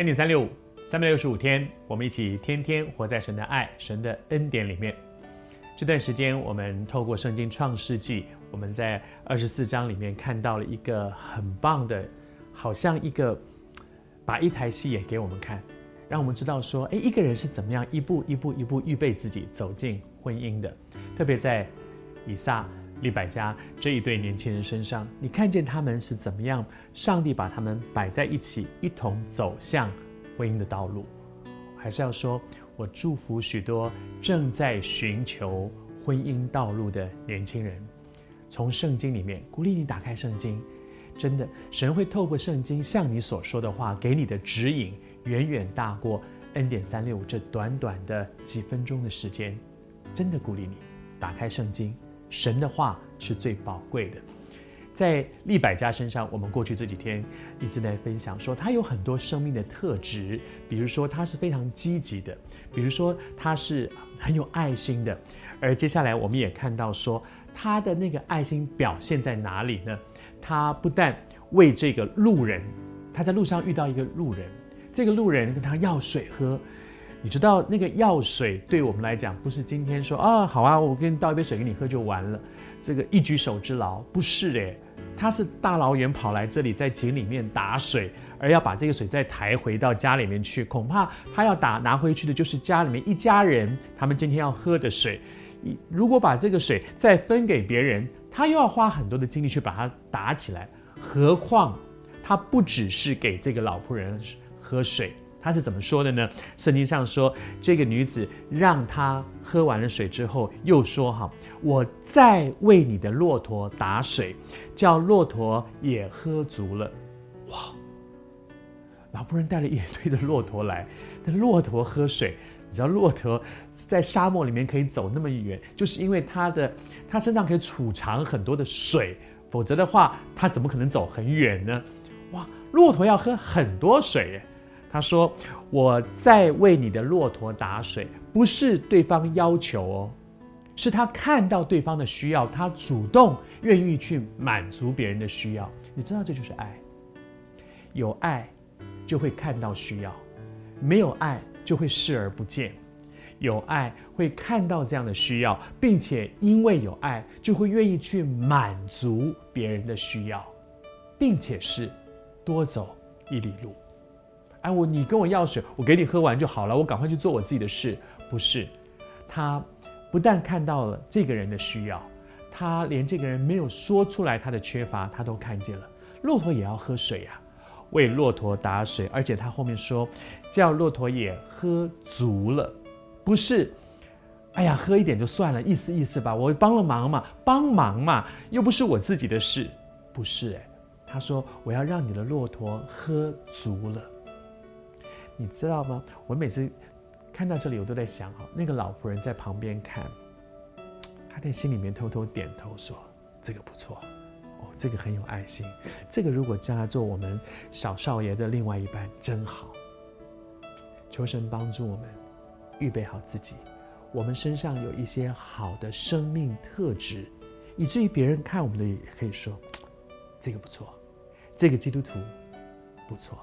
恩典三六五，三百六十五天，我们一起天天活在神的爱、神的恩典里面。这段时间，我们透过圣经创世纪，我们在二十四章里面看到了一个很棒的，好像一个把一台戏演给我们看，让我们知道说，哎，一个人是怎么样一步一步一步预备自己走进婚姻的。特别在以撒、利百加这一对年轻人身上，你看见他们是怎么样？上帝把他们摆在一起，一同走向婚姻的道路。还是要说，我祝福许多正在寻求婚姻道路的年轻人。从圣经里面鼓励你打开圣经，真的，神会透过圣经向你所说的话，给你的指引，远远大过 N 点三六五这短短的几分钟的时间。真的鼓励你打开圣经。神的话是最宝贵的，在利百家身上，我们过去这几天一直在分享说，他有很多生命的特质，比如说他是非常积极的，比如说他是很有爱心的，而接下来我们也看到说，他的那个爱心表现在哪里呢？他不但为这个路人，他在路上遇到一个路人，这个路人跟他要水喝。你知道那个药水对我们来讲，不是今天说啊好啊，我给你倒一杯水给你喝就完了，这个一举手之劳不是诶，他是大老远跑来这里，在井里面打水，而要把这个水再抬回到家里面去，恐怕他要打拿回去的就是家里面一家人他们今天要喝的水，如果把这个水再分给别人，他又要花很多的精力去把它打起来，何况他不只是给这个老仆人喝水。他是怎么说的呢？圣经上说，这个女子让他喝完了水之后，又说：“哈，我再为你的骆驼打水，叫骆驼也喝足了。”哇！老仆人带了一堆的骆驼来，那骆驼喝水，你知道骆驼在沙漠里面可以走那么远，就是因为它的它身上可以储藏很多的水，否则的话，它怎么可能走很远呢？哇！骆驼要喝很多水。他说：“我在为你的骆驼打水，不是对方要求哦，是他看到对方的需要，他主动愿意去满足别人的需要。你知道这就是爱。有爱就会看到需要，没有爱就会视而不见。有爱会看到这样的需要，并且因为有爱，就会愿意去满足别人的需要，并且是多走一里路。”哎，我你跟我要水，我给你喝完就好了，我赶快去做我自己的事。不是，他不但看到了这个人的需要，他连这个人没有说出来他的缺乏，他都看见了。骆驼也要喝水呀，为骆驼打水，而且他后面说，叫骆驼也喝足了，不是，哎呀，喝一点就算了，意思意思吧，我帮了忙嘛，帮忙嘛，又不是我自己的事，不是哎，他说我要让你的骆驼喝足了。你知道吗？我每次看到这里，我都在想哈，那个老仆人在旁边看，他在心里面偷偷点头说：“这个不错，哦，这个很有爱心，这个如果将来做我们小少爷的另外一半，真好。”求神帮助我们预备好自己，我们身上有一些好的生命特质，以至于别人看我们的也可以说：“这个不错，这个基督徒不错。”